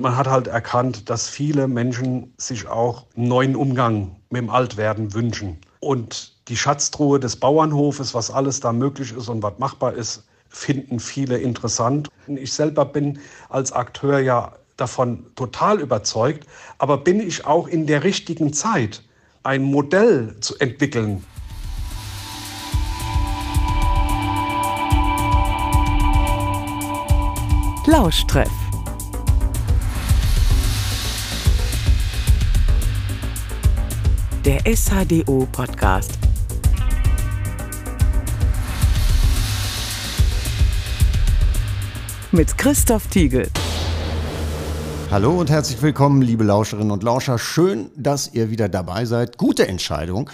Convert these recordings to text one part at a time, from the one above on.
Man hat halt erkannt, dass viele Menschen sich auch einen neuen Umgang mit dem Altwerden wünschen. Und die Schatztruhe des Bauernhofes, was alles da möglich ist und was machbar ist, finden viele interessant. Ich selber bin als Akteur ja davon total überzeugt, aber bin ich auch in der richtigen Zeit, ein Modell zu entwickeln. Lauschtreff der SHDO-Podcast. Mit Christoph Tiegel. Hallo und herzlich willkommen, liebe Lauscherinnen und Lauscher. Schön, dass ihr wieder dabei seid. Gute Entscheidung.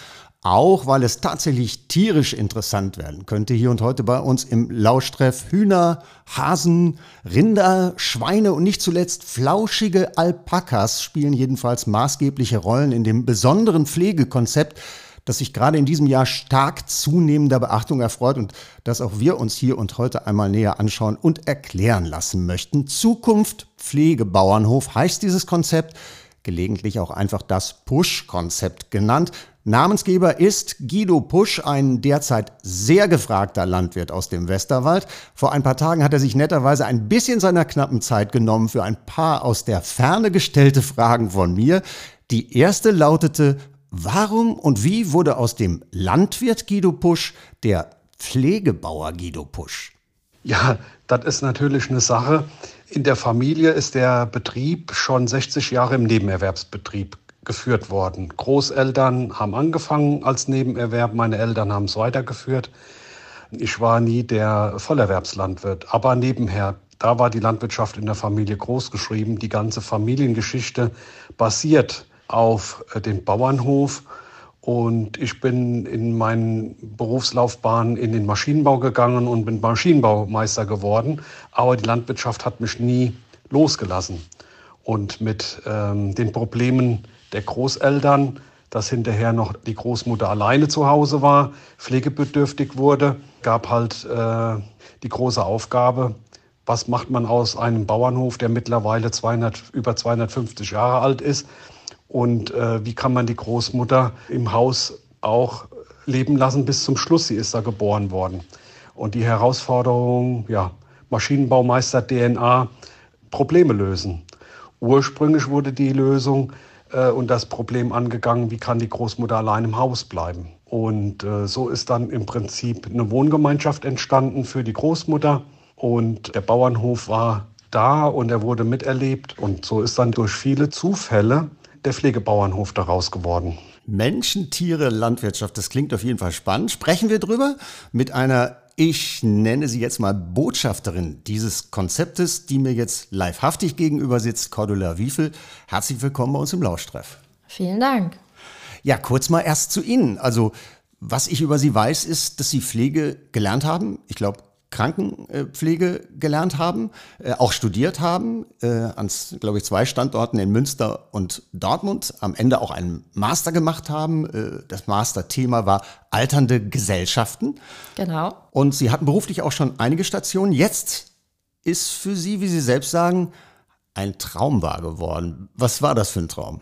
Auch weil es tatsächlich tierisch interessant werden könnte. Hier und heute bei uns im Lauschtreff Hühner, Hasen, Rinder, Schweine und nicht zuletzt flauschige Alpakas spielen jedenfalls maßgebliche Rollen in dem besonderen Pflegekonzept, das sich gerade in diesem Jahr stark zunehmender Beachtung erfreut und das auch wir uns hier und heute einmal näher anschauen und erklären lassen möchten. Zukunft Pflegebauernhof heißt dieses Konzept, gelegentlich auch einfach das Push-Konzept genannt. Namensgeber ist Guido Pusch, ein derzeit sehr gefragter Landwirt aus dem Westerwald. Vor ein paar Tagen hat er sich netterweise ein bisschen seiner knappen Zeit genommen für ein paar aus der Ferne gestellte Fragen von mir. Die erste lautete, warum und wie wurde aus dem Landwirt Guido Pusch der Pflegebauer Guido Pusch? Ja, das ist natürlich eine Sache. In der Familie ist der Betrieb schon 60 Jahre im Nebenerwerbsbetrieb geführt worden. Großeltern haben angefangen als Nebenerwerb, meine Eltern haben es weitergeführt. Ich war nie der Vollerwerbslandwirt, aber nebenher, da war die Landwirtschaft in der Familie groß geschrieben. Die ganze Familiengeschichte basiert auf äh, dem Bauernhof. Und ich bin in meinen Berufslaufbahn in den Maschinenbau gegangen und bin Maschinenbaumeister geworden. Aber die Landwirtschaft hat mich nie losgelassen. Und mit ähm, den Problemen der Großeltern, dass hinterher noch die Großmutter alleine zu Hause war, pflegebedürftig wurde, gab halt äh, die große Aufgabe, was macht man aus einem Bauernhof, der mittlerweile 200, über 250 Jahre alt ist und äh, wie kann man die Großmutter im Haus auch leben lassen bis zum Schluss. Sie ist da geboren worden. Und die Herausforderung, ja, Maschinenbaumeister DNA, Probleme lösen. Ursprünglich wurde die Lösung, äh, und das Problem angegangen, wie kann die Großmutter allein im Haus bleiben. Und äh, so ist dann im Prinzip eine Wohngemeinschaft entstanden für die Großmutter. Und der Bauernhof war da und er wurde miterlebt. Und so ist dann durch viele Zufälle der Pflegebauernhof daraus geworden. Menschen, Tiere, Landwirtschaft, das klingt auf jeden Fall spannend. Sprechen wir drüber mit einer ich nenne sie jetzt mal Botschafterin dieses Konzeptes, die mir jetzt livehaftig gegenüber sitzt, Cordula Wiefel. Herzlich willkommen bei uns im Lauschtreff. Vielen Dank. Ja, kurz mal erst zu Ihnen. Also, was ich über Sie weiß, ist, dass Sie Pflege gelernt haben. Ich glaube, Krankenpflege gelernt haben, äh, auch studiert haben, äh, an, glaube ich, zwei Standorten in Münster und Dortmund, am Ende auch einen Master gemacht haben. Äh, das Masterthema war alternde Gesellschaften. Genau. Und Sie hatten beruflich auch schon einige Stationen. Jetzt ist für Sie, wie Sie selbst sagen, ein Traum wahr geworden. Was war das für ein Traum?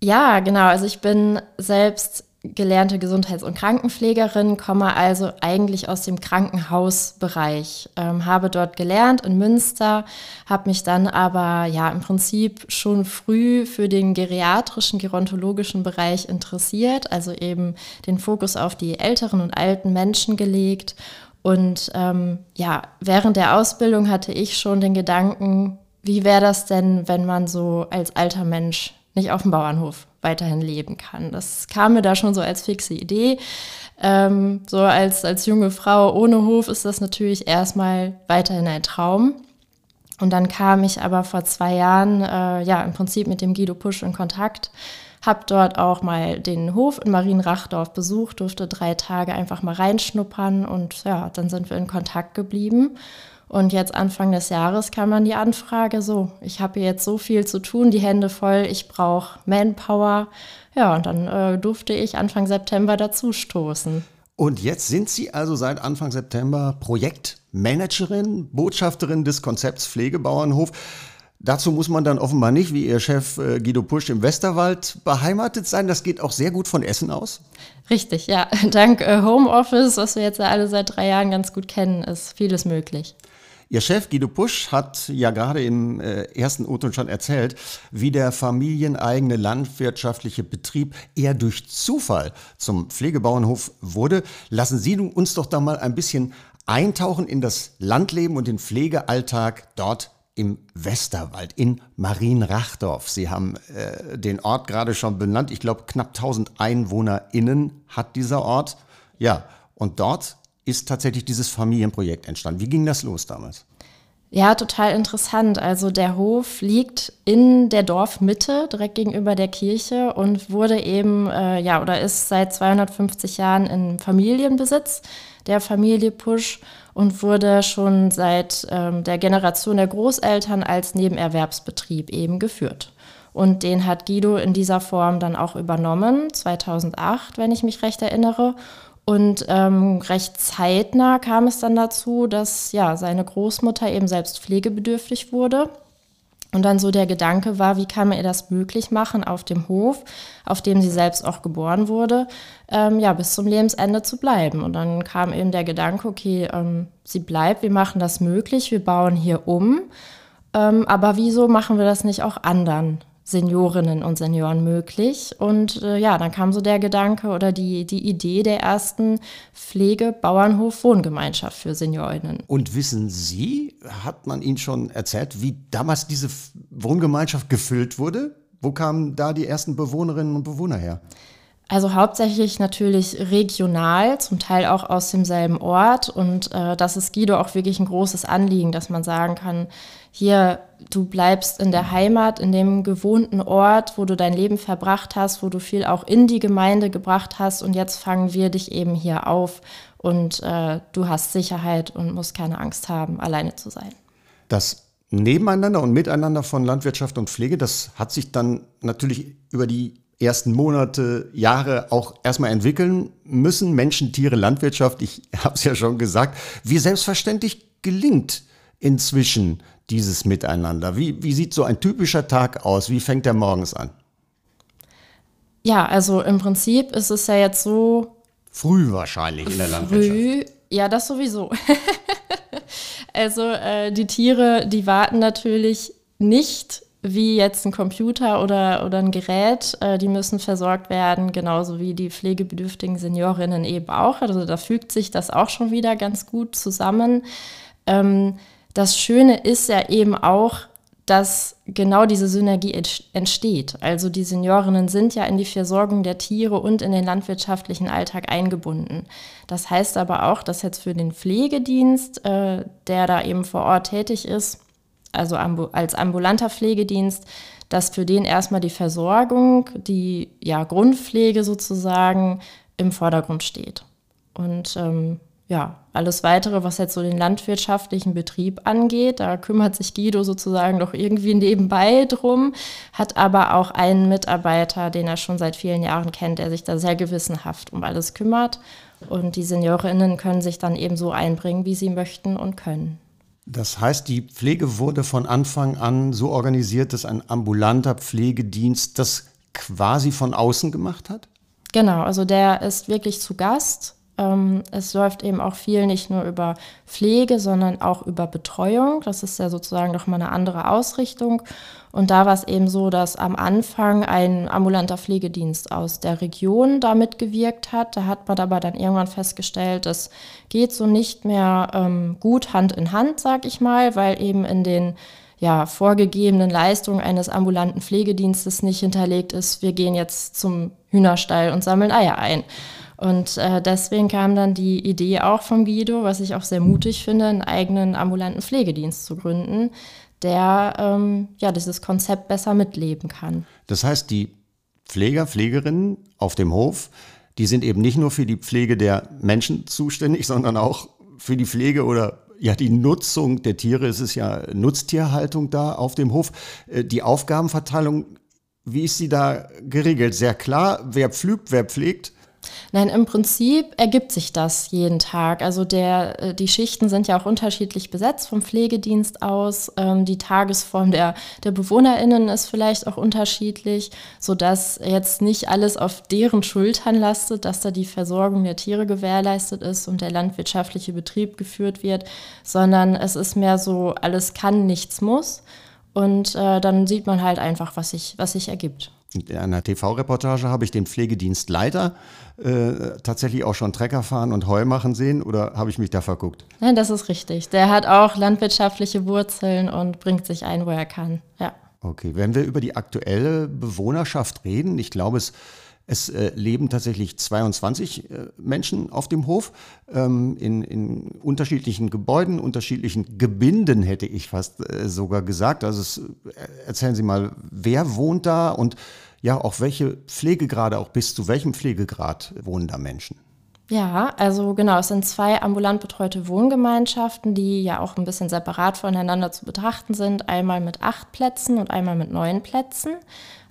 Ja, genau. Also ich bin selbst gelernte Gesundheits- und Krankenpflegerin, komme also eigentlich aus dem Krankenhausbereich, ähm, habe dort gelernt in Münster, habe mich dann aber ja im Prinzip schon früh für den geriatrischen, gerontologischen Bereich interessiert, also eben den Fokus auf die älteren und alten Menschen gelegt. Und ähm, ja, während der Ausbildung hatte ich schon den Gedanken, wie wäre das denn, wenn man so als alter Mensch nicht auf dem Bauernhof weiterhin leben kann. Das kam mir da schon so als fixe Idee. Ähm, so als, als junge Frau ohne Hof ist das natürlich erstmal weiterhin ein Traum. Und dann kam ich aber vor zwei Jahren, äh, ja, im Prinzip mit dem Guido Pusch in Kontakt, habe dort auch mal den Hof in Marienrachdorf besucht, durfte drei Tage einfach mal reinschnuppern und ja, dann sind wir in Kontakt geblieben. Und jetzt Anfang des Jahres kam dann die Anfrage, so, ich habe jetzt so viel zu tun, die Hände voll, ich brauche Manpower. Ja, und dann äh, durfte ich Anfang September dazu stoßen. Und jetzt sind Sie also seit Anfang September Projektmanagerin, Botschafterin des Konzepts Pflegebauernhof. Dazu muss man dann offenbar nicht, wie Ihr Chef äh, Guido Pusch im Westerwald, beheimatet sein. Das geht auch sehr gut von Essen aus. Richtig, ja. Dank äh, Homeoffice, was wir jetzt alle seit drei Jahren ganz gut kennen, ist vieles möglich. Ihr Chef Guido Pusch hat ja gerade im äh, ersten O-Ton schon erzählt, wie der familieneigene landwirtschaftliche Betrieb eher durch Zufall zum Pflegebauernhof wurde. Lassen Sie uns doch da mal ein bisschen eintauchen in das Landleben und den Pflegealltag dort im Westerwald in Marienrachdorf. Sie haben äh, den Ort gerade schon benannt. Ich glaube, knapp 1000 EinwohnerInnen hat dieser Ort. Ja, und dort ist tatsächlich dieses Familienprojekt entstanden. Wie ging das los damals? Ja, total interessant. Also der Hof liegt in der Dorfmitte, direkt gegenüber der Kirche und wurde eben, äh, ja, oder ist seit 250 Jahren in Familienbesitz der Familie Pusch und wurde schon seit ähm, der Generation der Großeltern als Nebenerwerbsbetrieb eben geführt. Und den hat Guido in dieser Form dann auch übernommen, 2008, wenn ich mich recht erinnere. Und ähm, recht zeitnah kam es dann dazu, dass ja seine Großmutter eben selbst pflegebedürftig wurde und dann so der Gedanke war, wie kann man ihr das möglich machen, auf dem Hof, auf dem sie selbst auch geboren wurde, ähm, ja, bis zum Lebensende zu bleiben. Und dann kam eben der Gedanke, okay, ähm, sie bleibt, wir machen das möglich, wir bauen hier um. Ähm, aber wieso machen wir das nicht auch anderen Seniorinnen und Senioren möglich. Und äh, ja, dann kam so der Gedanke oder die, die Idee der ersten Pflege-Bauernhof-Wohngemeinschaft für Seniorinnen. Und wissen Sie, hat man Ihnen schon erzählt, wie damals diese Wohngemeinschaft gefüllt wurde? Wo kamen da die ersten Bewohnerinnen und Bewohner her? Also hauptsächlich natürlich regional, zum Teil auch aus demselben Ort. Und äh, das ist Guido auch wirklich ein großes Anliegen, dass man sagen kann, hier, du bleibst in der Heimat, in dem gewohnten Ort, wo du dein Leben verbracht hast, wo du viel auch in die Gemeinde gebracht hast. Und jetzt fangen wir dich eben hier auf und äh, du hast Sicherheit und musst keine Angst haben, alleine zu sein. Das Nebeneinander und Miteinander von Landwirtschaft und Pflege, das hat sich dann natürlich über die ersten Monate, Jahre auch erstmal entwickeln müssen. Menschen, Tiere, Landwirtschaft, ich habe es ja schon gesagt. Wie selbstverständlich gelingt inzwischen dieses Miteinander? Wie, wie sieht so ein typischer Tag aus? Wie fängt der morgens an? Ja, also im Prinzip ist es ja jetzt so. Früh wahrscheinlich in der Landwirtschaft. Früh, ja, das sowieso. also äh, die Tiere, die warten natürlich nicht wie jetzt ein Computer oder, oder ein Gerät, äh, die müssen versorgt werden, genauso wie die pflegebedürftigen Seniorinnen eben auch. Also da fügt sich das auch schon wieder ganz gut zusammen. Ähm, das Schöne ist ja eben auch, dass genau diese Synergie entsteht. Also die Seniorinnen sind ja in die Versorgung der Tiere und in den landwirtschaftlichen Alltag eingebunden. Das heißt aber auch, dass jetzt für den Pflegedienst, äh, der da eben vor Ort tätig ist, also als ambulanter Pflegedienst, dass für den erstmal die Versorgung, die ja, Grundpflege sozusagen im Vordergrund steht. Und ähm, ja, alles weitere, was jetzt so den landwirtschaftlichen Betrieb angeht, da kümmert sich Guido sozusagen noch irgendwie nebenbei drum, hat aber auch einen Mitarbeiter, den er schon seit vielen Jahren kennt, der sich da sehr gewissenhaft um alles kümmert. Und die Seniorinnen können sich dann eben so einbringen, wie sie möchten und können. Das heißt, die Pflege wurde von Anfang an so organisiert, dass ein ambulanter Pflegedienst das quasi von außen gemacht hat? Genau, also der ist wirklich zu Gast. Ähm, es läuft eben auch viel nicht nur über Pflege, sondern auch über Betreuung. Das ist ja sozusagen nochmal eine andere Ausrichtung. Und da war es eben so, dass am Anfang ein ambulanter Pflegedienst aus der Region da mitgewirkt hat. Da hat man aber dann irgendwann festgestellt, das geht so nicht mehr ähm, gut Hand in Hand, sag ich mal, weil eben in den ja, vorgegebenen Leistungen eines ambulanten Pflegedienstes nicht hinterlegt ist, wir gehen jetzt zum Hühnerstall und sammeln Eier ein. Und äh, deswegen kam dann die Idee auch vom Guido, was ich auch sehr mutig finde, einen eigenen ambulanten Pflegedienst zu gründen, der ähm, ja dieses Konzept besser mitleben kann. Das heißt, die Pfleger, Pflegerinnen auf dem Hof, die sind eben nicht nur für die Pflege der Menschen zuständig, sondern auch für die Pflege oder ja, die Nutzung der Tiere. Es ist ja Nutztierhaltung da auf dem Hof. Äh, die Aufgabenverteilung, wie ist sie da geregelt? Sehr klar, wer pflügt, wer pflegt? Nein, im Prinzip ergibt sich das jeden Tag. Also der, äh, die Schichten sind ja auch unterschiedlich besetzt vom Pflegedienst aus. Ähm, die Tagesform der, der BewohnerInnen ist vielleicht auch unterschiedlich, sodass jetzt nicht alles auf deren Schultern lastet, dass da die Versorgung der Tiere gewährleistet ist und der landwirtschaftliche Betrieb geführt wird, sondern es ist mehr so, alles kann, nichts muss. Und äh, dann sieht man halt einfach, was sich, was sich ergibt. In einer TV-Reportage habe ich den Pflegedienstleiter äh, tatsächlich auch schon Trecker fahren und Heu machen sehen oder habe ich mich da verguckt? Nein, das ist richtig. Der hat auch landwirtschaftliche Wurzeln und bringt sich ein, wo er kann. Ja. Okay, wenn wir über die aktuelle Bewohnerschaft reden, ich glaube, es es äh, leben tatsächlich 22 äh, Menschen auf dem Hof ähm, in, in, unterschiedlichen Gebäuden, unterschiedlichen Gebinden, hätte ich fast äh, sogar gesagt. Also es, äh, erzählen Sie mal, wer wohnt da und ja, auch welche Pflegegrade, auch bis zu welchem Pflegegrad wohnen da Menschen? Ja, also genau, es sind zwei ambulant betreute Wohngemeinschaften, die ja auch ein bisschen separat voneinander zu betrachten sind. Einmal mit acht Plätzen und einmal mit neun Plätzen.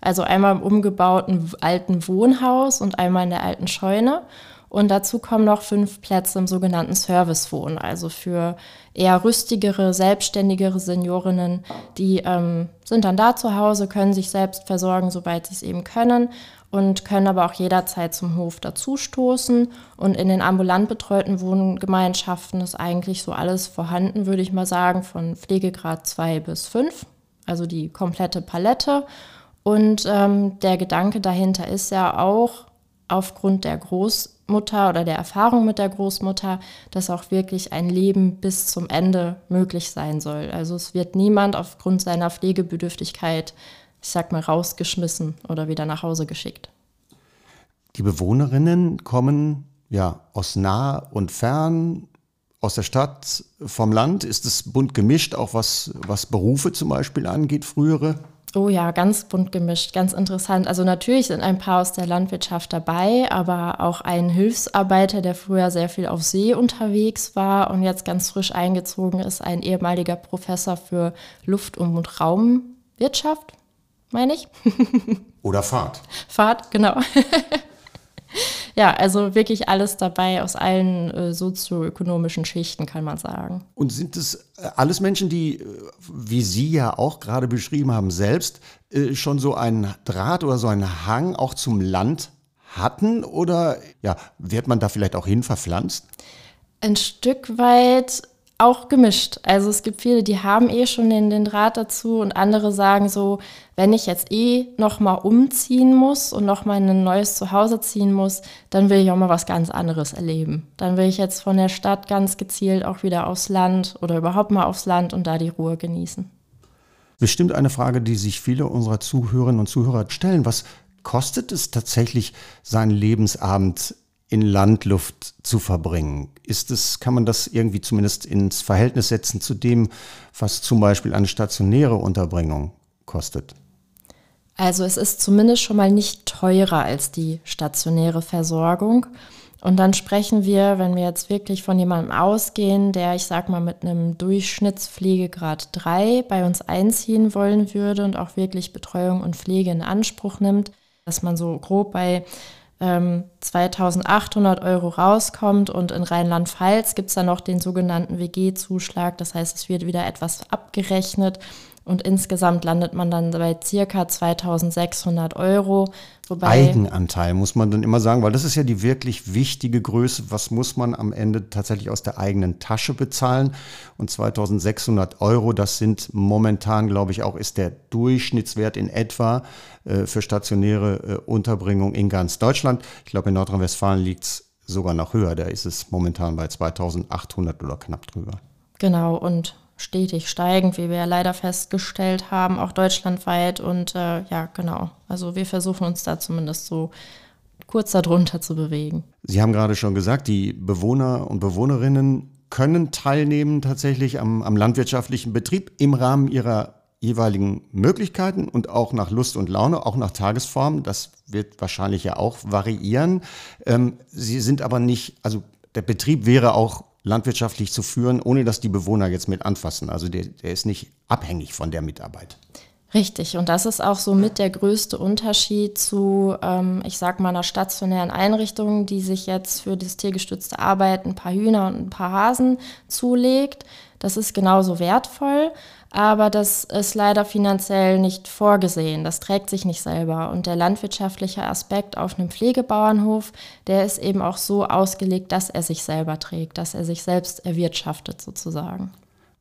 Also einmal im umgebauten alten Wohnhaus und einmal in der alten Scheune. Und dazu kommen noch fünf Plätze im sogenannten Servicewohn, also für eher rüstigere, selbstständigere Seniorinnen, die ähm, sind dann da zu Hause, können sich selbst versorgen, soweit sie es eben können und können aber auch jederzeit zum Hof dazustoßen. Und in den ambulant betreuten Wohngemeinschaften ist eigentlich so alles vorhanden, würde ich mal sagen, von Pflegegrad 2 bis 5, also die komplette Palette. Und ähm, der Gedanke dahinter ist ja auch aufgrund der Großmutter oder der Erfahrung mit der Großmutter, dass auch wirklich ein Leben bis zum Ende möglich sein soll. Also es wird niemand aufgrund seiner Pflegebedürftigkeit, ich sag mal, rausgeschmissen oder wieder nach Hause geschickt. Die Bewohnerinnen kommen ja aus nah und fern, aus der Stadt, vom Land. Ist es bunt gemischt, auch was, was Berufe zum Beispiel angeht, frühere? Oh ja, ganz bunt gemischt, ganz interessant. Also natürlich sind ein paar aus der Landwirtschaft dabei, aber auch ein Hilfsarbeiter, der früher sehr viel auf See unterwegs war und jetzt ganz frisch eingezogen ist, ein ehemaliger Professor für Luft- und Raumwirtschaft, meine ich. Oder Fahrt. Fahrt, genau. ja, also wirklich alles dabei aus allen äh, sozioökonomischen Schichten, kann man sagen. Und sind es äh, alles Menschen, die, äh, wie Sie ja auch gerade beschrieben haben, selbst äh, schon so einen Draht oder so einen Hang auch zum Land hatten? Oder ja, wird man da vielleicht auch hin verpflanzt? Ein Stück weit auch gemischt. Also es gibt viele, die haben eh schon den, den Draht dazu und andere sagen so, wenn ich jetzt eh nochmal umziehen muss und nochmal in ein neues Zuhause ziehen muss, dann will ich auch mal was ganz anderes erleben. Dann will ich jetzt von der Stadt ganz gezielt auch wieder aufs Land oder überhaupt mal aufs Land und da die Ruhe genießen. Bestimmt eine Frage, die sich viele unserer Zuhörerinnen und Zuhörer stellen. Was kostet es tatsächlich, seinen Lebensabend in Landluft zu verbringen? Ist es, kann man das irgendwie zumindest ins Verhältnis setzen zu dem, was zum Beispiel eine stationäre Unterbringung kostet? Also es ist zumindest schon mal nicht teurer als die stationäre Versorgung. Und dann sprechen wir, wenn wir jetzt wirklich von jemandem ausgehen, der, ich sag mal, mit einem Durchschnittspflegegrad 3 bei uns einziehen wollen würde und auch wirklich Betreuung und Pflege in Anspruch nimmt, dass man so grob bei ähm, 2800 Euro rauskommt und in Rheinland-Pfalz gibt es dann noch den sogenannten WG-Zuschlag. Das heißt, es wird wieder etwas abgerechnet und insgesamt landet man dann bei circa 2600 Euro. Wobei Eigenanteil muss man dann immer sagen, weil das ist ja die wirklich wichtige Größe. Was muss man am Ende tatsächlich aus der eigenen Tasche bezahlen? Und 2600 Euro, das sind momentan, glaube ich, auch ist der Durchschnittswert in etwa äh, für stationäre äh, Unterbringung in ganz Deutschland. Ich glaube, in Nordrhein-Westfalen liegt es sogar noch höher. Da ist es momentan bei 2800 oder knapp drüber. Genau, und stetig steigend, wie wir ja leider festgestellt haben, auch deutschlandweit. Und äh, ja, genau. Also wir versuchen uns da zumindest so kurz darunter zu bewegen. Sie haben gerade schon gesagt, die Bewohner und Bewohnerinnen können teilnehmen tatsächlich am, am landwirtschaftlichen Betrieb im Rahmen ihrer jeweiligen Möglichkeiten und auch nach Lust und Laune, auch nach Tagesform. Das wird wahrscheinlich ja auch variieren. Ähm, Sie sind aber nicht, also der Betrieb wäre auch landwirtschaftlich zu führen, ohne dass die Bewohner jetzt mit anfassen. Also der, der ist nicht abhängig von der Mitarbeit. Richtig, und das ist auch so mit der größte Unterschied zu, ähm, ich sag mal, einer stationären Einrichtung, die sich jetzt für das tiergestützte Arbeiten ein paar Hühner und ein paar Hasen zulegt. Das ist genauso wertvoll, aber das ist leider finanziell nicht vorgesehen. Das trägt sich nicht selber. Und der landwirtschaftliche Aspekt auf einem Pflegebauernhof, der ist eben auch so ausgelegt, dass er sich selber trägt, dass er sich selbst erwirtschaftet sozusagen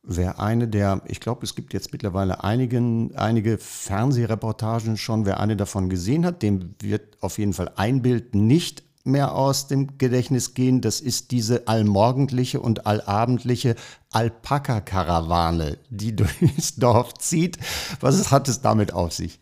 wer eine der, ich glaube, es gibt jetzt mittlerweile einigen, einige Fernsehreportagen schon, wer eine davon gesehen hat, dem wird auf jeden Fall ein Bild nicht mehr aus dem Gedächtnis gehen. Das ist diese allmorgendliche und allabendliche Alpaka-Karawane, die durchs Dorf zieht. Was hat es damit auf sich?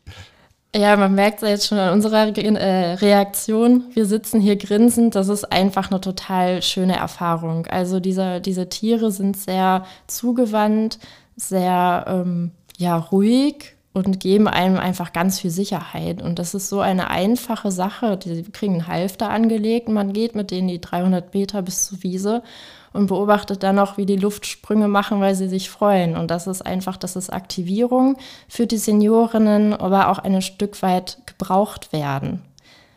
Ja, man merkt es jetzt schon an unserer äh, Reaktion. Wir sitzen hier grinsend. Das ist einfach eine total schöne Erfahrung. Also diese, diese Tiere sind sehr zugewandt, sehr ähm, ja, ruhig und geben einem einfach ganz viel Sicherheit. Und das ist so eine einfache Sache. Die kriegen einen Halfter angelegt. Man geht mit denen die 300 Meter bis zur Wiese und beobachtet dann noch, wie die Luftsprünge machen, weil sie sich freuen. Und das ist einfach, das ist Aktivierung für die Seniorinnen, aber auch ein Stück weit gebraucht werden,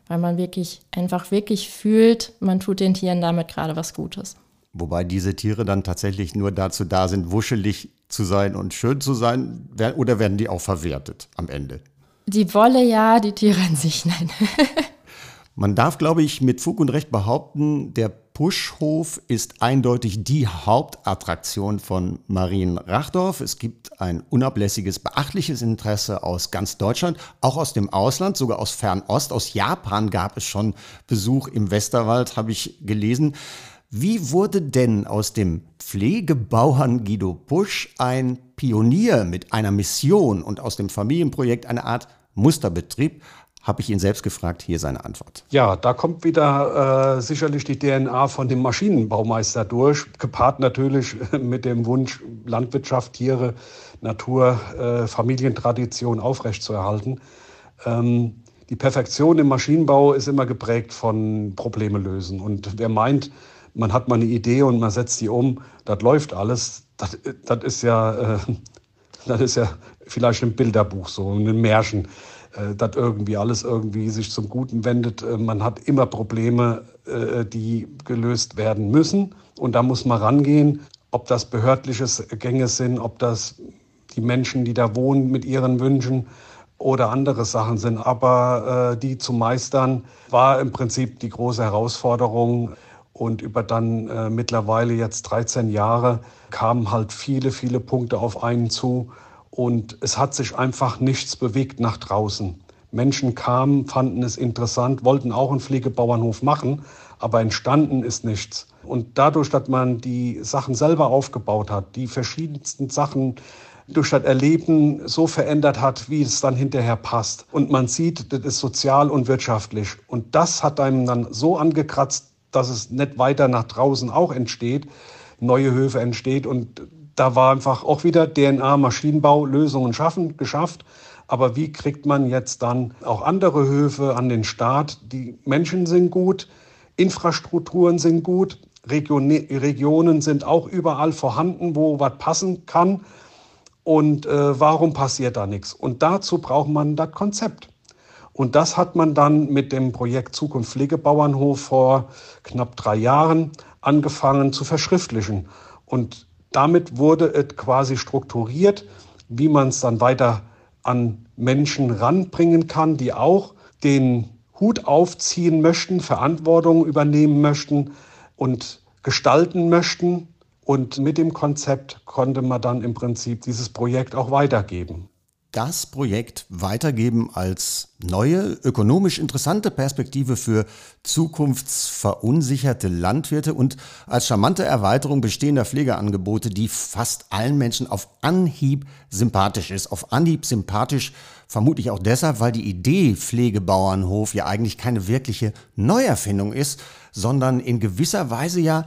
weil man wirklich einfach wirklich fühlt, man tut den Tieren damit gerade was Gutes. Wobei diese Tiere dann tatsächlich nur dazu da sind, wuschelig zu sein und schön zu sein, oder werden die auch verwertet am Ende? Die Wolle ja, die Tiere an sich nein. Man darf, glaube ich, mit Fug und Recht behaupten, der Puschhof ist eindeutig die Hauptattraktion von Marien Rachdorf. Es gibt ein unablässiges, beachtliches Interesse aus ganz Deutschland, auch aus dem Ausland, sogar aus Fernost. Aus Japan gab es schon Besuch im Westerwald, habe ich gelesen. Wie wurde denn aus dem Pflegebauern Guido Pusch ein Pionier mit einer Mission und aus dem Familienprojekt eine Art Musterbetrieb? habe ich ihn selbst gefragt. Hier seine Antwort. Ja, da kommt wieder äh, sicherlich die DNA von dem Maschinenbaumeister durch, gepaart natürlich mit dem Wunsch, Landwirtschaft, Tiere, Natur, äh, Familientradition aufrechtzuerhalten. Ähm, die Perfektion im Maschinenbau ist immer geprägt von Probleme lösen. Und wer meint, man hat mal eine Idee und man setzt die um, das läuft alles, das, das ist ja, äh, das ist ja vielleicht ein Bilderbuch so, ein Märchen. Äh, dass irgendwie alles irgendwie sich zum Guten wendet. Äh, man hat immer Probleme, äh, die gelöst werden müssen. Und da muss man rangehen, ob das behördliche Gänge sind, ob das die Menschen, die da wohnen mit ihren Wünschen oder andere Sachen sind. Aber äh, die zu meistern, war im Prinzip die große Herausforderung. Und über dann äh, mittlerweile jetzt 13 Jahre kamen halt viele, viele Punkte auf einen zu. Und es hat sich einfach nichts bewegt nach draußen. Menschen kamen, fanden es interessant, wollten auch einen Pflegebauernhof machen, aber entstanden ist nichts. Und dadurch, dass man die Sachen selber aufgebaut hat, die verschiedensten Sachen durch das Erleben so verändert hat, wie es dann hinterher passt. Und man sieht, das ist sozial und wirtschaftlich. Und das hat einem dann so angekratzt, dass es nicht weiter nach draußen auch entsteht, neue Höfe entsteht. Und da war einfach auch wieder DNA, Maschinenbau, Lösungen schaffen, geschafft. Aber wie kriegt man jetzt dann auch andere Höfe an den Start? Die Menschen sind gut, Infrastrukturen sind gut, Region, Regionen sind auch überall vorhanden, wo was passen kann. Und äh, warum passiert da nichts? Und dazu braucht man das Konzept. Und das hat man dann mit dem Projekt Zukunft Pflegebauernhof vor knapp drei Jahren angefangen zu verschriftlichen. Und damit wurde es quasi strukturiert, wie man es dann weiter an Menschen ranbringen kann, die auch den Hut aufziehen möchten, Verantwortung übernehmen möchten und gestalten möchten. Und mit dem Konzept konnte man dann im Prinzip dieses Projekt auch weitergeben das Projekt weitergeben als neue, ökonomisch interessante Perspektive für zukunftsverunsicherte Landwirte und als charmante Erweiterung bestehender Pflegeangebote, die fast allen Menschen auf Anhieb sympathisch ist. Auf Anhieb sympathisch vermutlich auch deshalb, weil die Idee Pflegebauernhof ja eigentlich keine wirkliche Neuerfindung ist, sondern in gewisser Weise ja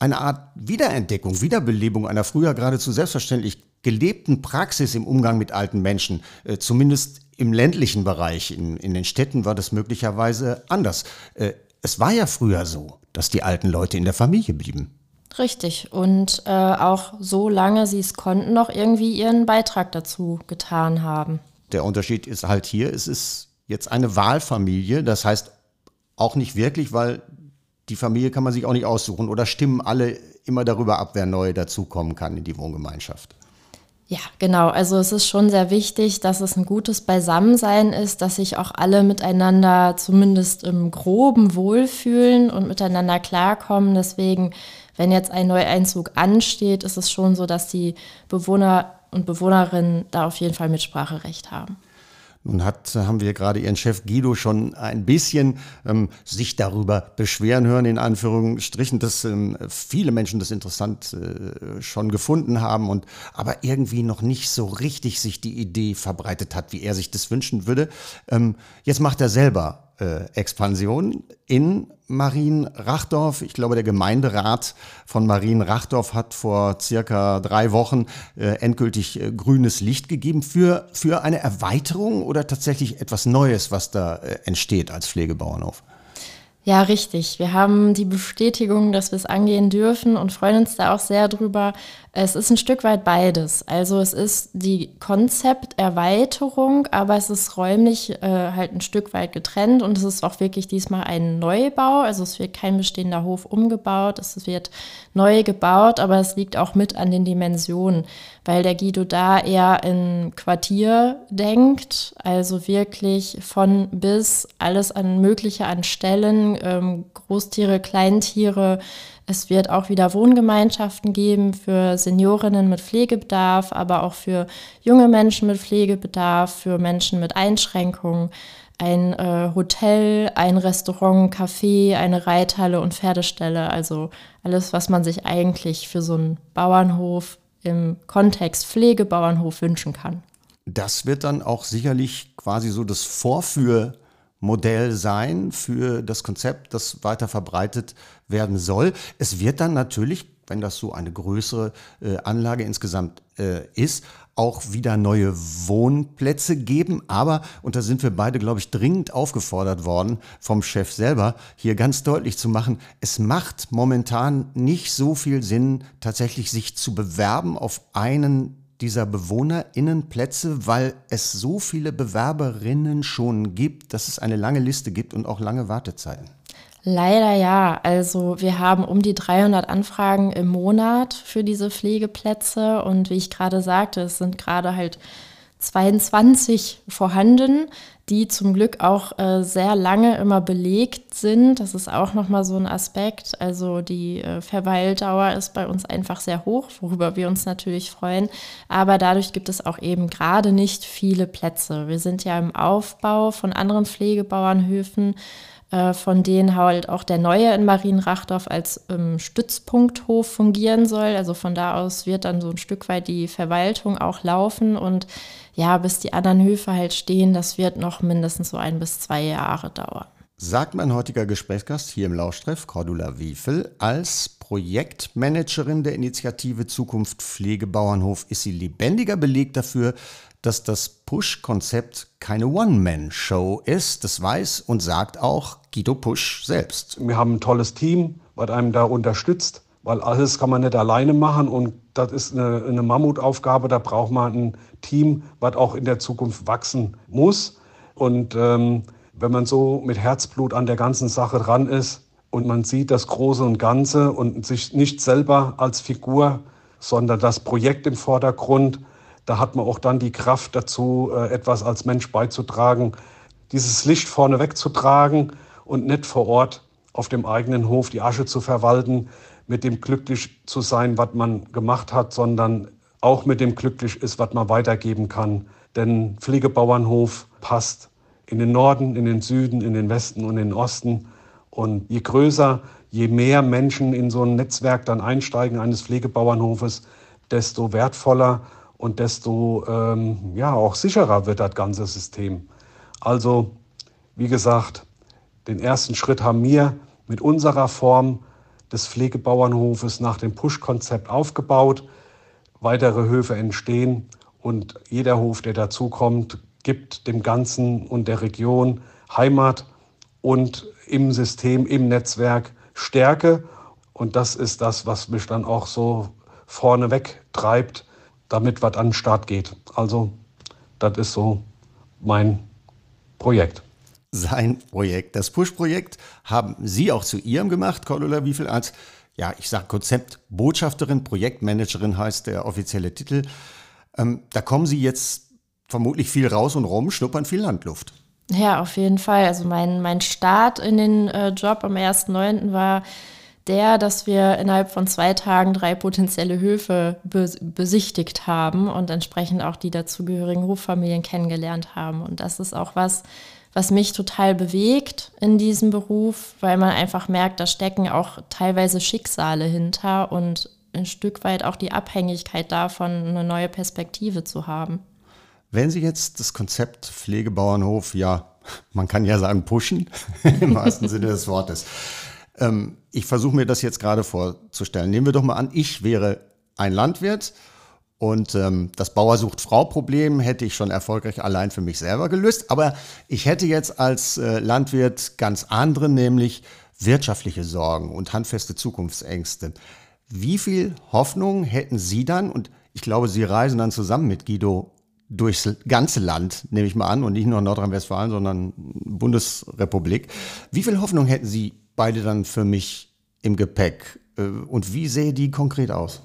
eine Art Wiederentdeckung, Wiederbelebung einer früher geradezu selbstverständlich gelebten Praxis im Umgang mit alten Menschen, äh, zumindest im ländlichen Bereich. In, in den Städten war das möglicherweise anders. Äh, es war ja früher so, dass die alten Leute in der Familie blieben. Richtig. Und äh, auch so lange sie es konnten, noch irgendwie ihren Beitrag dazu getan haben. Der Unterschied ist halt hier, es ist jetzt eine Wahlfamilie, das heißt auch nicht wirklich, weil die Familie kann man sich auch nicht aussuchen oder stimmen alle immer darüber ab, wer neu dazukommen kann in die Wohngemeinschaft. Ja, genau. Also es ist schon sehr wichtig, dass es ein gutes Beisammensein ist, dass sich auch alle miteinander zumindest im groben wohlfühlen und miteinander klarkommen. Deswegen, wenn jetzt ein Neueinzug ansteht, ist es schon so, dass die Bewohner und Bewohnerinnen da auf jeden Fall Mitspracherecht haben. Nun hat, haben wir gerade Ihren Chef Guido schon ein bisschen ähm, sich darüber beschweren hören, in Anführungsstrichen, dass ähm, viele Menschen das interessant äh, schon gefunden haben und aber irgendwie noch nicht so richtig sich die Idee verbreitet hat, wie er sich das wünschen würde. Ähm, jetzt macht er selber Expansion in Marienrachdorf. Ich glaube, der Gemeinderat von Marienrachdorf hat vor circa drei Wochen äh, endgültig äh, grünes Licht gegeben für, für eine Erweiterung oder tatsächlich etwas Neues, was da äh, entsteht als Pflegebauernhof. Ja, richtig. Wir haben die Bestätigung, dass wir es angehen dürfen und freuen uns da auch sehr drüber. Es ist ein Stück weit beides. Also es ist die Konzepterweiterung, aber es ist räumlich äh, halt ein Stück weit getrennt und es ist auch wirklich diesmal ein Neubau. Also es wird kein bestehender Hof umgebaut, es wird neu gebaut, aber es liegt auch mit an den Dimensionen, weil der Guido da eher in Quartier denkt, also wirklich von bis alles an Mögliche an Stellen, ähm, Großtiere, Kleintiere. Es wird auch wieder Wohngemeinschaften geben für Seniorinnen mit Pflegebedarf, aber auch für junge Menschen mit Pflegebedarf, für Menschen mit Einschränkungen ein äh, Hotel, ein Restaurant, Café, eine Reithalle und Pferdestelle. Also alles, was man sich eigentlich für so einen Bauernhof im Kontext Pflegebauernhof wünschen kann. Das wird dann auch sicherlich quasi so das Vorführmodell sein für das Konzept, das weiter verbreitet werden soll. Es wird dann natürlich, wenn das so eine größere äh, Anlage insgesamt äh, ist, auch wieder neue Wohnplätze geben. Aber, und da sind wir beide, glaube ich, dringend aufgefordert worden vom Chef selber, hier ganz deutlich zu machen, es macht momentan nicht so viel Sinn, tatsächlich sich zu bewerben auf einen dieser BewohnerInnenplätze, weil es so viele Bewerberinnen schon gibt, dass es eine lange Liste gibt und auch lange Wartezeiten. Leider ja. Also wir haben um die 300 Anfragen im Monat für diese Pflegeplätze und wie ich gerade sagte, es sind gerade halt 22 vorhanden, die zum Glück auch äh, sehr lange immer belegt sind. Das ist auch nochmal so ein Aspekt. Also die äh, Verweildauer ist bei uns einfach sehr hoch, worüber wir uns natürlich freuen. Aber dadurch gibt es auch eben gerade nicht viele Plätze. Wir sind ja im Aufbau von anderen Pflegebauernhöfen von denen halt auch der neue in Marienrachdorf als ähm, Stützpunkthof fungieren soll. Also von da aus wird dann so ein Stück weit die Verwaltung auch laufen und ja, bis die anderen Höfe halt stehen, das wird noch mindestens so ein bis zwei Jahre dauern. Sagt mein heutiger Gesprächsgast hier im Lauschtreff, Cordula Wiefel, als Projektmanagerin der Initiative Zukunft Pflegebauernhof ist sie lebendiger Beleg dafür, dass das Push-Konzept keine One-Man-Show ist. Das weiß und sagt auch Guido Push selbst. Wir haben ein tolles Team, was einem da unterstützt, weil alles kann man nicht alleine machen und das ist eine, eine Mammutaufgabe. Da braucht man ein Team, was auch in der Zukunft wachsen muss. Und ähm, wenn man so mit Herzblut an der ganzen Sache dran ist und man sieht das Große und Ganze und sich nicht selber als Figur, sondern das Projekt im Vordergrund, da hat man auch dann die Kraft dazu, äh, etwas als Mensch beizutragen, dieses Licht vorne wegzutragen und nicht vor Ort auf dem eigenen Hof die Asche zu verwalten, mit dem glücklich zu sein, was man gemacht hat, sondern auch mit dem glücklich ist, was man weitergeben kann. Denn Pflegebauernhof passt in den Norden, in den Süden, in den Westen und in den Osten. Und je größer, je mehr Menschen in so ein Netzwerk dann einsteigen eines Pflegebauernhofes, desto wertvoller und desto ähm, ja, auch sicherer wird das ganze System. Also, wie gesagt, den ersten Schritt haben wir mit unserer Form des Pflegebauernhofes nach dem Push-Konzept aufgebaut. Weitere Höfe entstehen und jeder Hof, der dazukommt, gibt dem Ganzen und der Region Heimat und im System, im Netzwerk Stärke. Und das ist das, was mich dann auch so vorneweg treibt, damit was an den Start geht. Also, das ist so mein Projekt. Sein Projekt. Das Push-Projekt haben Sie auch zu Ihrem gemacht, Cordula Wiefel, als, ja, ich sage Konzeptbotschafterin, Projektmanagerin heißt der offizielle Titel. Ähm, da kommen Sie jetzt vermutlich viel raus und rum, schnuppern viel Landluft. Ja, auf jeden Fall. Also mein, mein Start in den äh, Job am 1.9. war der, dass wir innerhalb von zwei Tagen drei potenzielle Höfe be besichtigt haben und entsprechend auch die dazugehörigen Hoffamilien kennengelernt haben. Und das ist auch was, was mich total bewegt in diesem Beruf, weil man einfach merkt, da stecken auch teilweise Schicksale hinter und ein Stück weit auch die Abhängigkeit davon, eine neue Perspektive zu haben. Wenn Sie jetzt das Konzept Pflegebauernhof, ja, man kann ja sagen, pushen, im wahrsten Sinne des Wortes. Ähm, ich versuche mir das jetzt gerade vorzustellen. Nehmen wir doch mal an, ich wäre ein Landwirt und ähm, das Bauer sucht Frau-Problem hätte ich schon erfolgreich allein für mich selber gelöst. Aber ich hätte jetzt als äh, Landwirt ganz andere, nämlich wirtschaftliche Sorgen und handfeste Zukunftsängste. Wie viel Hoffnung hätten Sie dann, und ich glaube, Sie reisen dann zusammen mit Guido durchs ganze Land, nehme ich mal an, und nicht nur Nordrhein-Westfalen, sondern Bundesrepublik. Wie viel Hoffnung hätten Sie beide dann für mich im Gepäck? Äh, und wie sähe die konkret aus?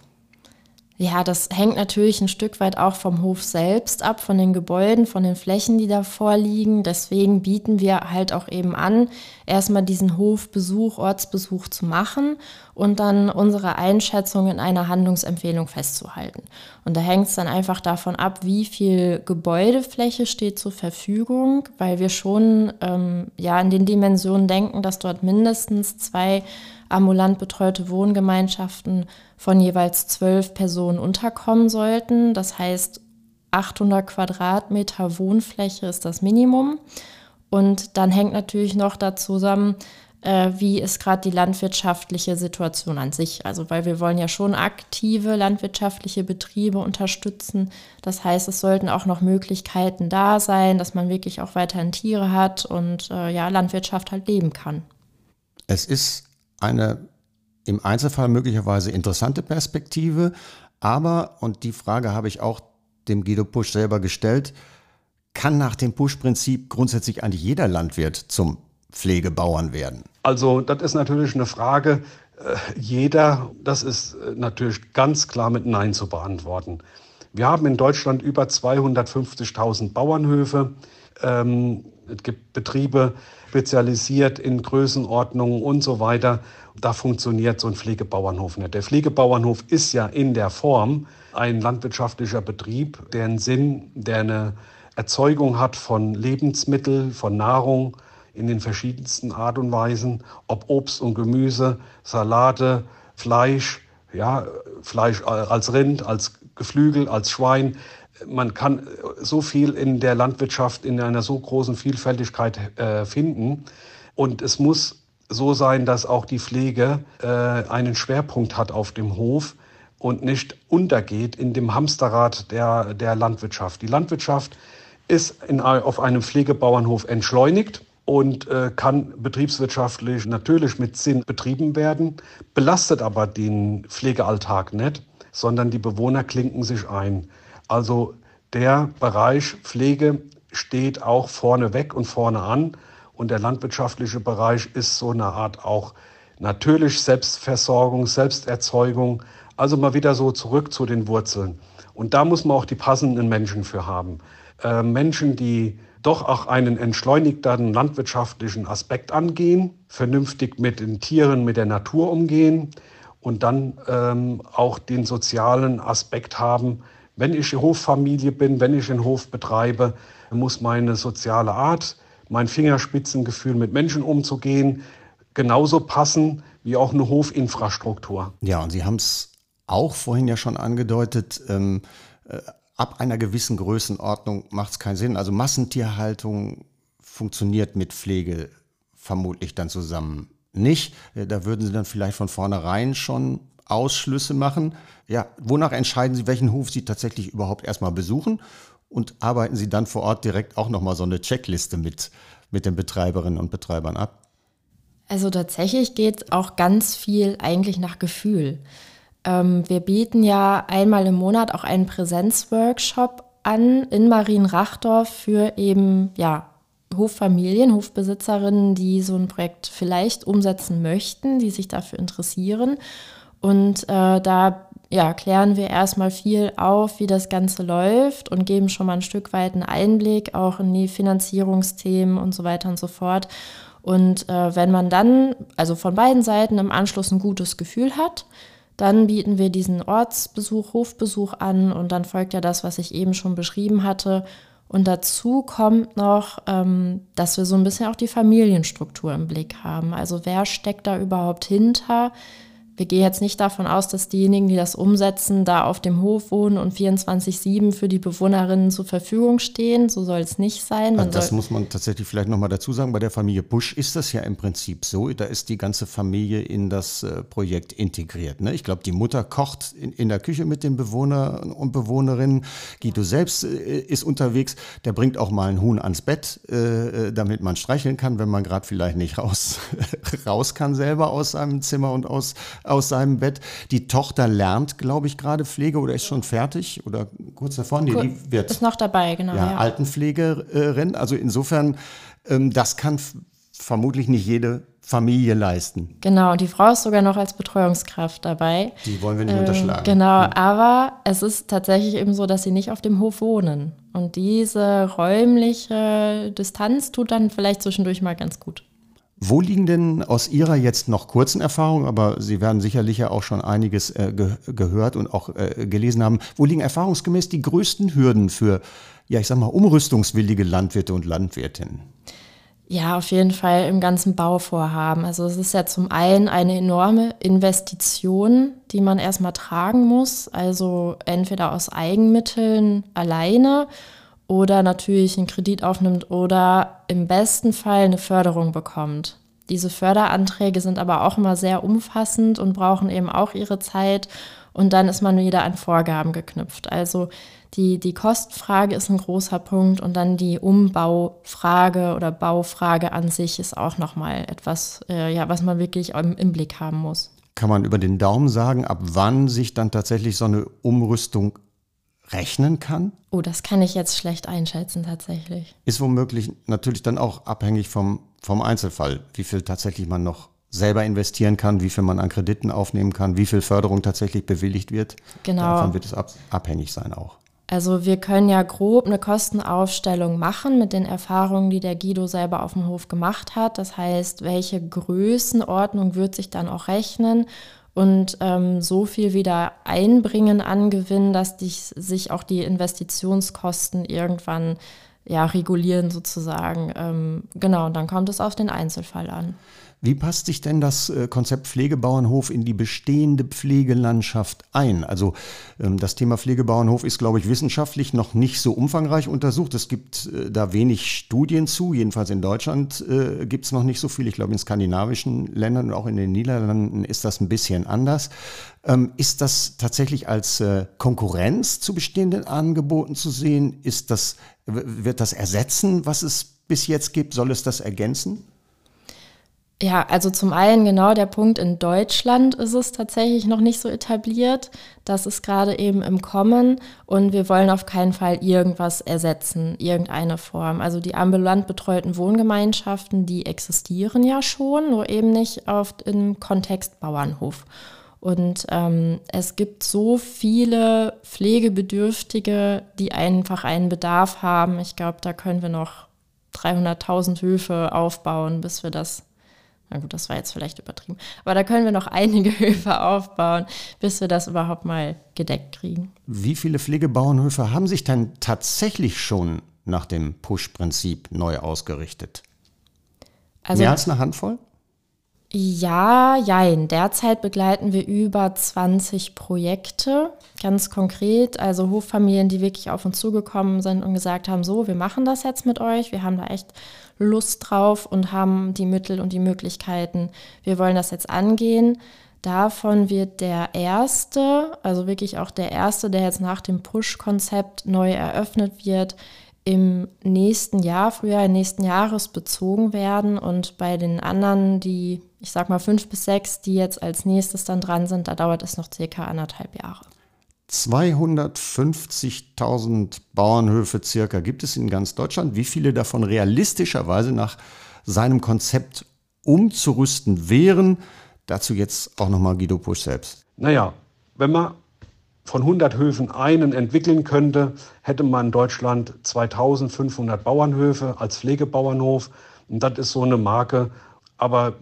Ja, das hängt natürlich ein Stück weit auch vom Hof selbst ab, von den Gebäuden, von den Flächen, die da vorliegen. Deswegen bieten wir halt auch eben an, erstmal diesen Hofbesuch, Ortsbesuch zu machen und dann unsere Einschätzung in einer Handlungsempfehlung festzuhalten. Und da hängt es dann einfach davon ab, wie viel Gebäudefläche steht zur Verfügung, weil wir schon ähm, ja in den Dimensionen denken, dass dort mindestens zwei ambulant betreute Wohngemeinschaften von jeweils zwölf Personen unterkommen sollten. Das heißt, 800 Quadratmeter Wohnfläche ist das Minimum. Und dann hängt natürlich noch dazu zusammen, äh, wie ist gerade die landwirtschaftliche Situation an sich. Also weil wir wollen ja schon aktive landwirtschaftliche Betriebe unterstützen. Das heißt, es sollten auch noch Möglichkeiten da sein, dass man wirklich auch weiterhin Tiere hat und äh, ja, Landwirtschaft halt leben kann. Es ist eine im Einzelfall möglicherweise interessante Perspektive, aber, und die Frage habe ich auch dem Guido Pusch selber gestellt, kann nach dem Push-Prinzip grundsätzlich eigentlich jeder Landwirt zum Pflegebauern werden? Also das ist natürlich eine Frage, äh, jeder, das ist äh, natürlich ganz klar mit Nein zu beantworten. Wir haben in Deutschland über 250.000 Bauernhöfe. Ähm, es gibt Betriebe spezialisiert in Größenordnungen und so weiter. Da funktioniert so ein Pflegebauernhof nicht. Der Pflegebauernhof ist ja in der Form ein landwirtschaftlicher Betrieb, der einen Sinn, der eine Erzeugung hat von Lebensmitteln, von Nahrung in den verschiedensten Art und Weisen, ob Obst und Gemüse, Salate, Fleisch, ja, Fleisch als Rind, als Geflügel, als Schwein. Man kann so viel in der Landwirtschaft in einer so großen Vielfältigkeit äh, finden. Und es muss so sein, dass auch die Pflege äh, einen Schwerpunkt hat auf dem Hof und nicht untergeht in dem Hamsterrad der, der Landwirtschaft. Die Landwirtschaft ist in, auf einem Pflegebauernhof entschleunigt und äh, kann betriebswirtschaftlich natürlich mit Sinn betrieben werden, belastet aber den Pflegealltag nicht, sondern die Bewohner klinken sich ein. Also der Bereich Pflege steht auch vorne weg und vorne an und der landwirtschaftliche Bereich ist so eine Art auch natürlich Selbstversorgung, Selbsterzeugung, also mal wieder so zurück zu den Wurzeln. Und da muss man auch die passenden Menschen für haben. Äh, Menschen, die doch auch einen entschleunigten landwirtschaftlichen Aspekt angehen, vernünftig mit den Tieren, mit der Natur umgehen und dann ähm, auch den sozialen Aspekt haben. Wenn ich Hoffamilie bin, wenn ich einen Hof betreibe, muss meine soziale Art, mein Fingerspitzengefühl mit Menschen umzugehen, genauso passen wie auch eine Hofinfrastruktur. Ja, und Sie haben es auch vorhin ja schon angedeutet, ähm, äh, ab einer gewissen Größenordnung macht es keinen Sinn. Also Massentierhaltung funktioniert mit Pflege vermutlich dann zusammen nicht. Äh, da würden Sie dann vielleicht von vornherein schon Ausschlüsse machen. Ja, wonach entscheiden Sie, welchen Hof Sie tatsächlich überhaupt erstmal besuchen? Und arbeiten Sie dann vor Ort direkt auch nochmal so eine Checkliste mit, mit den Betreiberinnen und Betreibern ab? Also tatsächlich geht auch ganz viel eigentlich nach Gefühl. Ähm, wir bieten ja einmal im Monat auch einen Präsenzworkshop an in Marienrachdorf für eben, ja, Hoffamilien, Hofbesitzerinnen, die so ein Projekt vielleicht umsetzen möchten, die sich dafür interessieren. Und äh, da ja, klären wir erstmal viel auf, wie das Ganze läuft und geben schon mal ein Stück weit einen Einblick auch in die Finanzierungsthemen und so weiter und so fort. Und äh, wenn man dann, also von beiden Seiten im Anschluss ein gutes Gefühl hat, dann bieten wir diesen Ortsbesuch, Hofbesuch an und dann folgt ja das, was ich eben schon beschrieben hatte. Und dazu kommt noch, ähm, dass wir so ein bisschen auch die Familienstruktur im Blick haben. Also wer steckt da überhaupt hinter? Wir gehen jetzt nicht davon aus, dass diejenigen, die das umsetzen, da auf dem Hof wohnen und 24-7 für die Bewohnerinnen zur Verfügung stehen. So soll es nicht sein. Also das muss man tatsächlich vielleicht nochmal dazu sagen. Bei der Familie Busch ist das ja im Prinzip so. Da ist die ganze Familie in das äh, Projekt integriert. Ne? Ich glaube, die Mutter kocht in, in, der Küche mit den Bewohnern und Bewohnerinnen. Guido selbst äh, ist unterwegs. Der bringt auch mal ein Huhn ans Bett, äh, äh damit man streicheln kann, wenn man gerade vielleicht nicht raus, raus kann selber aus seinem Zimmer und aus aus seinem Bett. Die Tochter lernt, glaube ich, gerade Pflege oder ist schon fertig oder kurz davor. Nee, die wird ist noch dabei, genau. Ja, ja. Altenpflegerin. Also insofern, ähm, das kann vermutlich nicht jede Familie leisten. Genau, die Frau ist sogar noch als Betreuungskraft dabei. Die wollen wir nicht ähm, unterschlagen. Genau, hm. aber es ist tatsächlich eben so, dass sie nicht auf dem Hof wohnen. Und diese räumliche Distanz tut dann vielleicht zwischendurch mal ganz gut. Wo liegen denn aus Ihrer jetzt noch kurzen Erfahrung, aber Sie werden sicherlich ja auch schon einiges äh, ge gehört und auch äh, gelesen haben, wo liegen erfahrungsgemäß die größten Hürden für, ja, ich sag mal, umrüstungswillige Landwirte und Landwirtinnen? Ja, auf jeden Fall im ganzen Bauvorhaben. Also es ist ja zum einen eine enorme Investition, die man erstmal tragen muss, also entweder aus Eigenmitteln alleine oder natürlich einen Kredit aufnimmt oder im besten Fall eine Förderung bekommt. Diese Förderanträge sind aber auch immer sehr umfassend und brauchen eben auch ihre Zeit und dann ist man wieder an Vorgaben geknüpft. Also die, die Kostenfrage ist ein großer Punkt und dann die Umbaufrage oder Baufrage an sich ist auch nochmal etwas, äh, ja, was man wirklich im, im Blick haben muss. Kann man über den Daumen sagen, ab wann sich dann tatsächlich so eine Umrüstung rechnen kann? Oh, das kann ich jetzt schlecht einschätzen tatsächlich. Ist womöglich natürlich dann auch abhängig vom, vom Einzelfall, wie viel tatsächlich man noch selber investieren kann, wie viel man an Krediten aufnehmen kann, wie viel Förderung tatsächlich bewilligt wird. Genau. Davon wird es ab, abhängig sein auch. Also wir können ja grob eine Kostenaufstellung machen mit den Erfahrungen, die der Guido selber auf dem Hof gemacht hat. Das heißt, welche Größenordnung wird sich dann auch rechnen und ähm, so viel wieder einbringen an Gewinn, dass die, sich auch die Investitionskosten irgendwann ja, regulieren sozusagen. Ähm, genau, und dann kommt es auf den Einzelfall an. Wie passt sich denn das äh, Konzept Pflegebauernhof in die bestehende Pflegelandschaft ein? Also ähm, das Thema Pflegebauernhof ist, glaube ich, wissenschaftlich noch nicht so umfangreich untersucht. Es gibt äh, da wenig Studien zu. Jedenfalls in Deutschland äh, gibt es noch nicht so viel. Ich glaube, in skandinavischen Ländern und auch in den Niederlanden ist das ein bisschen anders. Ähm, ist das tatsächlich als Konkurrenz zu bestehenden Angeboten zu sehen? Ist das, wird das ersetzen, was es bis jetzt gibt? Soll es das ergänzen? Ja, also zum einen genau der Punkt, in Deutschland ist es tatsächlich noch nicht so etabliert. Das ist gerade eben im Kommen und wir wollen auf keinen Fall irgendwas ersetzen, irgendeine Form. Also die ambulant betreuten Wohngemeinschaften, die existieren ja schon, nur eben nicht auf, im Kontext Bauernhof. Und ähm, es gibt so viele Pflegebedürftige, die einfach einen Bedarf haben. Ich glaube, da können wir noch 300.000 Höfe aufbauen, bis wir das na gut, das war jetzt vielleicht übertrieben. Aber da können wir noch einige Höfe aufbauen, bis wir das überhaupt mal gedeckt kriegen. Wie viele Pflegebauernhöfe haben sich denn tatsächlich schon nach dem Push-Prinzip neu ausgerichtet? Also, Mehr als eine Handvoll? Ja, jein. Derzeit begleiten wir über 20 Projekte, ganz konkret. Also Hoffamilien, die wirklich auf uns zugekommen sind und gesagt haben, so, wir machen das jetzt mit euch. Wir haben da echt Lust drauf und haben die Mittel und die Möglichkeiten. Wir wollen das jetzt angehen. Davon wird der erste, also wirklich auch der erste, der jetzt nach dem Push-Konzept neu eröffnet wird, im nächsten Jahr, Frühjahr nächsten Jahres bezogen werden. Und bei den anderen, die, ich sag mal, fünf bis sechs, die jetzt als nächstes dann dran sind, da dauert es noch circa anderthalb Jahre. 250.000 Bauernhöfe circa gibt es in ganz Deutschland. Wie viele davon realistischerweise nach seinem Konzept umzurüsten wären? Dazu jetzt auch nochmal Guido Pusch selbst. Naja, wenn man von 100 Höfen einen entwickeln könnte, hätte man in Deutschland 2500 Bauernhöfe als Pflegebauernhof. Und das ist so eine Marke. Aber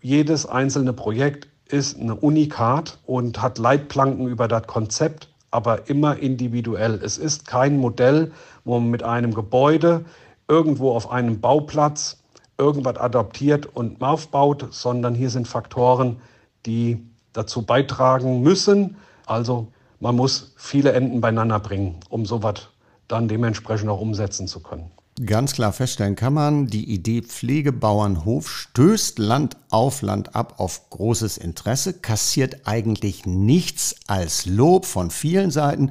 jedes einzelne Projekt ist eine Unikat und hat Leitplanken über das Konzept, aber immer individuell. Es ist kein Modell, wo man mit einem Gebäude irgendwo auf einem Bauplatz irgendwas adaptiert und aufbaut, sondern hier sind Faktoren, die dazu beitragen müssen. Also man muss viele Enden beieinander bringen, um sowas dann dementsprechend auch umsetzen zu können. Ganz klar feststellen kann man, die Idee Pflegebauernhof stößt Land auf Land ab auf großes Interesse, kassiert eigentlich nichts als Lob von vielen Seiten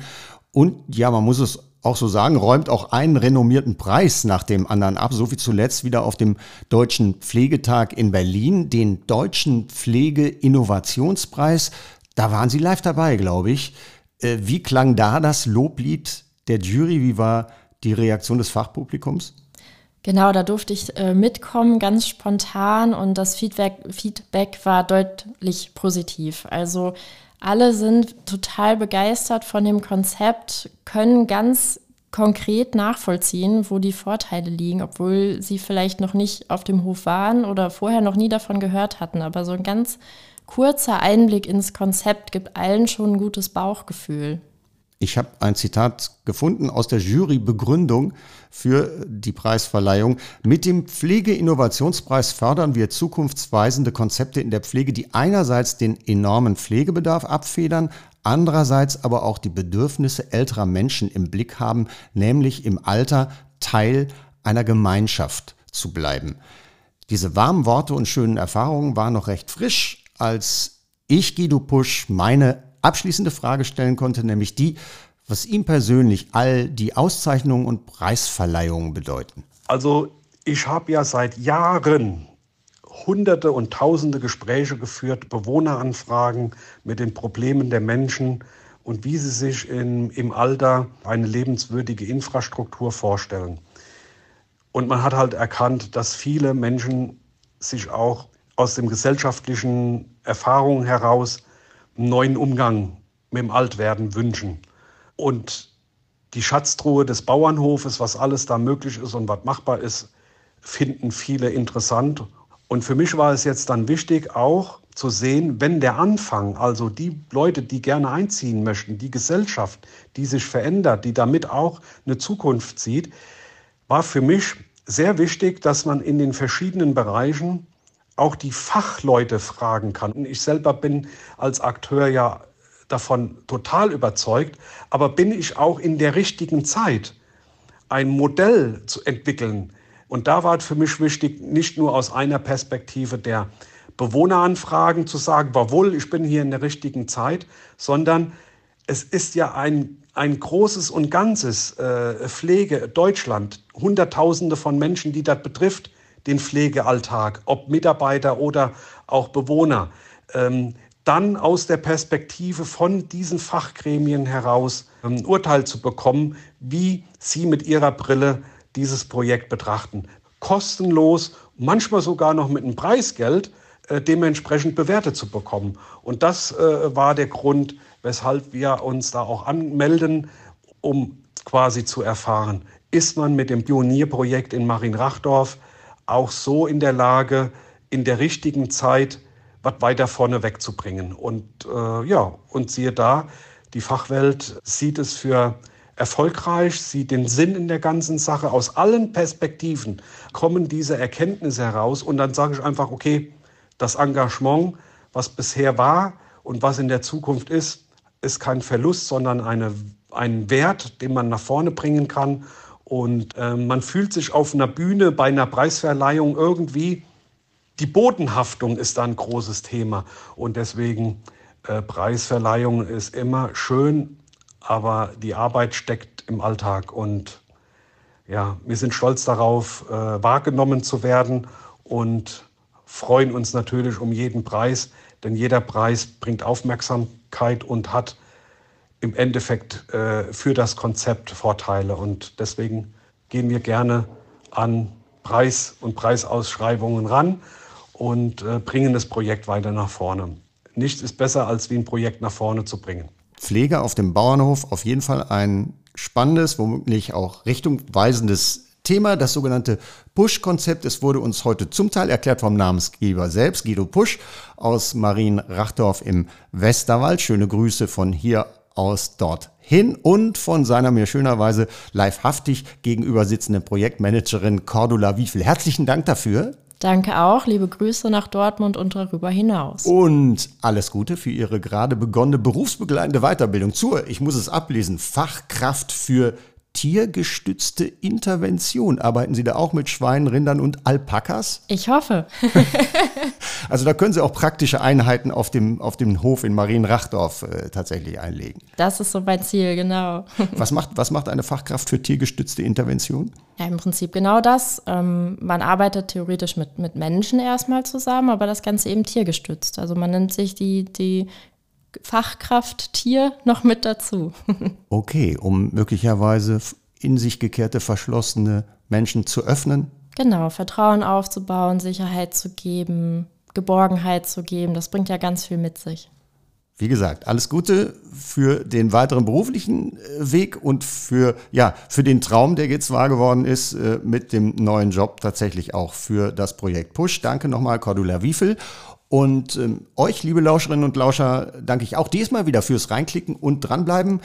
und ja, man muss es auch so sagen, räumt auch einen renommierten Preis nach dem anderen ab, so wie zuletzt wieder auf dem Deutschen Pflegetag in Berlin, den Deutschen Pflege-Innovationspreis. Da waren Sie live dabei, glaube ich. Äh, wie klang da das Loblied der Jury? Wie war die Reaktion des Fachpublikums? Genau, da durfte ich äh, mitkommen, ganz spontan und das Feedback, Feedback war deutlich positiv. Also alle sind total begeistert von dem Konzept, können ganz konkret nachvollziehen, wo die Vorteile liegen, obwohl sie vielleicht noch nicht auf dem Hof waren oder vorher noch nie davon gehört hatten. Aber so ein ganz kurzer Einblick ins Konzept gibt allen schon ein gutes Bauchgefühl. Ich habe ein Zitat gefunden aus der Jurybegründung für die Preisverleihung. Mit dem Pflegeinnovationspreis fördern wir zukunftsweisende Konzepte in der Pflege, die einerseits den enormen Pflegebedarf abfedern, andererseits aber auch die Bedürfnisse älterer Menschen im Blick haben, nämlich im Alter Teil einer Gemeinschaft zu bleiben. Diese warmen Worte und schönen Erfahrungen waren noch recht frisch, als ich Guido Pusch meine abschließende Frage stellen konnte, nämlich die, was ihm persönlich all die Auszeichnungen und Preisverleihungen bedeuten. Also ich habe ja seit Jahren hunderte und tausende Gespräche geführt, Bewohneranfragen mit den Problemen der Menschen und wie sie sich in, im Alter eine lebenswürdige Infrastruktur vorstellen. Und man hat halt erkannt, dass viele Menschen sich auch aus den gesellschaftlichen Erfahrungen heraus einen neuen Umgang mit dem Altwerden wünschen. Und die Schatztruhe des Bauernhofes, was alles da möglich ist und was machbar ist, finden viele interessant. Und für mich war es jetzt dann wichtig, auch zu sehen, wenn der Anfang, also die Leute, die gerne einziehen möchten, die Gesellschaft, die sich verändert, die damit auch eine Zukunft sieht, war für mich sehr wichtig, dass man in den verschiedenen Bereichen auch die Fachleute fragen kann. Und ich selber bin als Akteur ja davon total überzeugt, aber bin ich auch in der richtigen Zeit, ein Modell zu entwickeln. Und da war es für mich wichtig, nicht nur aus einer Perspektive der Bewohneranfragen zu sagen, jawohl, ich bin hier in der richtigen Zeit, sondern es ist ja ein, ein großes und ganzes äh, Pflege Deutschland, Hunderttausende von Menschen, die das betrifft den Pflegealltag, ob Mitarbeiter oder auch Bewohner, ähm, dann aus der Perspektive von diesen Fachgremien heraus ein ähm, Urteil zu bekommen, wie sie mit ihrer Brille dieses Projekt betrachten. Kostenlos, manchmal sogar noch mit einem Preisgeld, äh, dementsprechend bewertet zu bekommen. Und das äh, war der Grund, weshalb wir uns da auch anmelden, um quasi zu erfahren, ist man mit dem Pionierprojekt in Marienrachdorf auch so in der Lage, in der richtigen Zeit was weiter vorne wegzubringen. Und äh, ja, und siehe da, die Fachwelt sieht es für erfolgreich, sieht den Sinn in der ganzen Sache. Aus allen Perspektiven kommen diese Erkenntnisse heraus. Und dann sage ich einfach, okay, das Engagement, was bisher war und was in der Zukunft ist, ist kein Verlust, sondern eine, ein Wert, den man nach vorne bringen kann. Und äh, man fühlt sich auf einer Bühne bei einer Preisverleihung irgendwie, die Bodenhaftung ist da ein großes Thema. Und deswegen äh, Preisverleihung ist immer schön, aber die Arbeit steckt im Alltag. Und ja, wir sind stolz darauf, äh, wahrgenommen zu werden und freuen uns natürlich um jeden Preis, denn jeder Preis bringt Aufmerksamkeit und hat im Endeffekt äh, für das Konzept Vorteile. Und deswegen gehen wir gerne an Preis- und Preisausschreibungen ran und äh, bringen das Projekt weiter nach vorne. Nichts ist besser, als wie ein Projekt nach vorne zu bringen. Pflege auf dem Bauernhof auf jeden Fall ein spannendes, womöglich auch richtungweisendes Thema, das sogenannte Push-Konzept. Es wurde uns heute zum Teil erklärt vom Namensgeber selbst, Guido Pusch aus Marienrachdorf im Westerwald. Schöne Grüße von hier aus dorthin und von seiner mir schönerweise livehaftig gegenüber sitzenden Projektmanagerin Cordula Wiefel. Herzlichen Dank dafür. Danke auch. Liebe Grüße nach Dortmund und darüber hinaus. Und alles Gute für Ihre gerade begonnene berufsbegleitende Weiterbildung zur, ich muss es ablesen, Fachkraft für tiergestützte Intervention. Arbeiten Sie da auch mit Schweinen, Rindern und Alpakas? Ich hoffe. also da können Sie auch praktische Einheiten auf dem, auf dem Hof in Marienrachdorf äh, tatsächlich einlegen. Das ist so mein Ziel, genau. was, macht, was macht eine Fachkraft für tiergestützte Intervention? Ja, im Prinzip genau das. Ähm, man arbeitet theoretisch mit, mit Menschen erstmal zusammen, aber das Ganze eben tiergestützt. Also man nimmt sich die, die Fachkraft Tier noch mit dazu. okay, um möglicherweise in sich gekehrte, verschlossene Menschen zu öffnen? Genau, Vertrauen aufzubauen, Sicherheit zu geben, Geborgenheit zu geben. Das bringt ja ganz viel mit sich. Wie gesagt, alles Gute für den weiteren beruflichen äh, Weg und für, ja, für den Traum, der jetzt wahr geworden ist, äh, mit dem neuen Job tatsächlich auch für das Projekt Push. Danke nochmal, Cordula Wiefel. Und ähm, euch, liebe Lauscherinnen und Lauscher, danke ich auch diesmal wieder fürs Reinklicken und dranbleiben.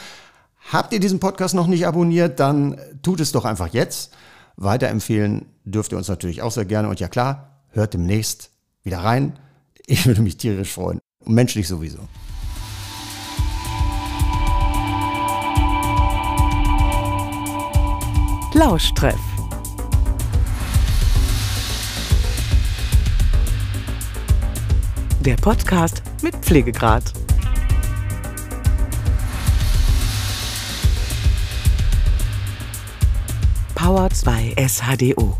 Habt ihr diesen Podcast noch nicht abonniert, dann tut es doch einfach jetzt. Weiterempfehlen dürft ihr uns natürlich auch sehr gerne. Und ja klar, hört demnächst wieder rein. Ich würde mich tierisch freuen. Und menschlich sowieso. Lauschtreff der Podcast mit Pflegegrad. Power 2 SHDO